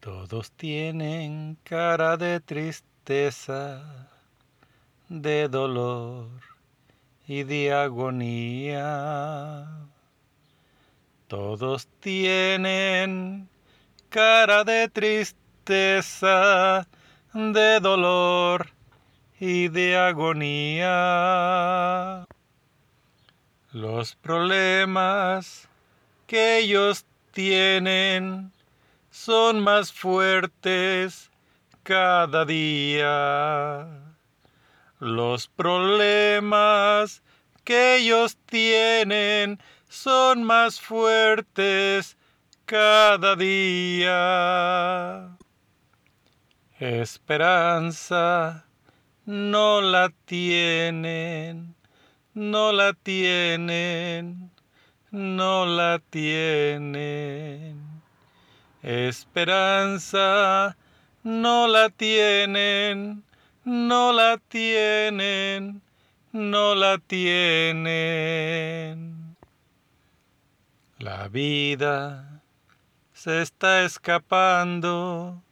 Todos tienen cara de tristeza, de dolor y de agonía. Todos tienen cara de tristeza, de dolor y de agonía. Los problemas que ellos tienen son más fuertes cada día. Los problemas que ellos tienen son más fuertes cada día. Esperanza no la tienen, no la tienen, no la tienen. Esperanza no la tienen, no la tienen, no la tienen. La vida se está escapando,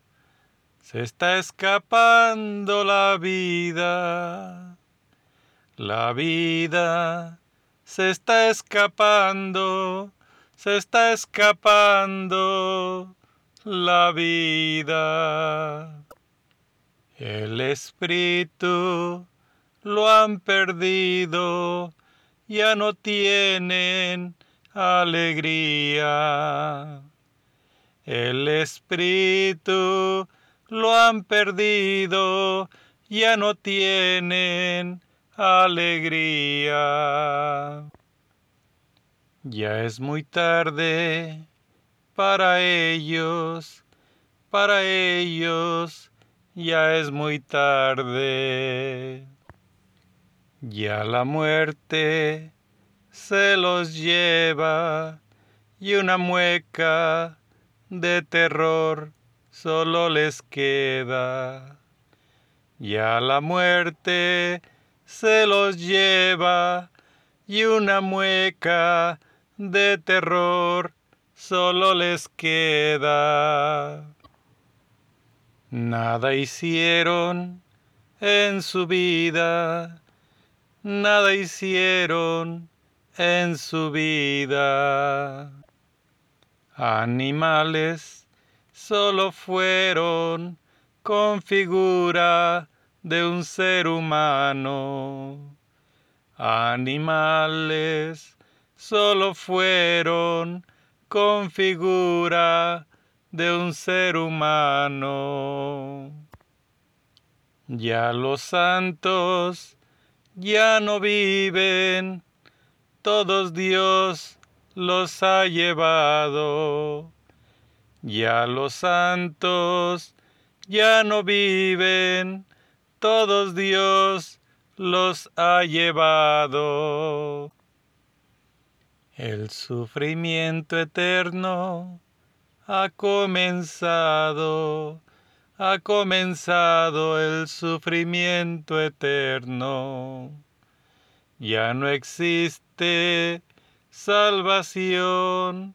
se está escapando la vida. La vida se está escapando, se está escapando la vida. El espíritu lo han perdido, ya no tienen alegría. El espíritu lo han perdido, ya no tienen alegría. Ya es muy tarde para ellos, para ellos ya es muy tarde. Ya la muerte se los lleva y una mueca de terror solo les queda. Ya la muerte se los lleva y una mueca de terror solo les queda. Nada hicieron en su vida, nada hicieron en su vida. Animales solo fueron con figura de un ser humano. Animales solo fueron con figura de un ser humano. Ya los santos ya no viven, todos Dios los ha llevado. Ya los santos ya no viven, todos Dios los ha llevado. El sufrimiento eterno ha comenzado, ha comenzado el sufrimiento eterno. Ya no existe salvación,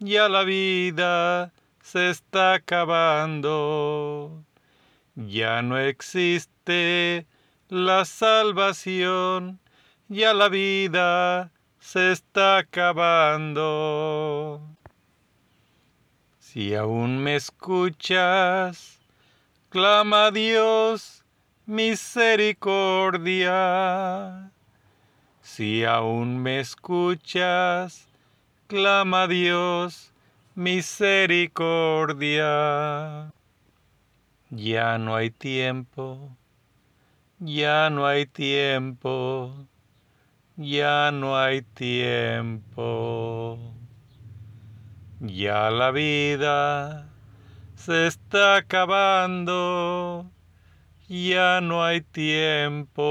ya la vida se está acabando. Ya no existe la salvación, ya la vida se está acabando. Si aún me escuchas, clama a Dios misericordia. Si aún me escuchas, clama a Dios misericordia. Ya no hay tiempo, ya no hay tiempo ya no hay tiempo. Ya la vida se está acabando, ya no hay tiempo.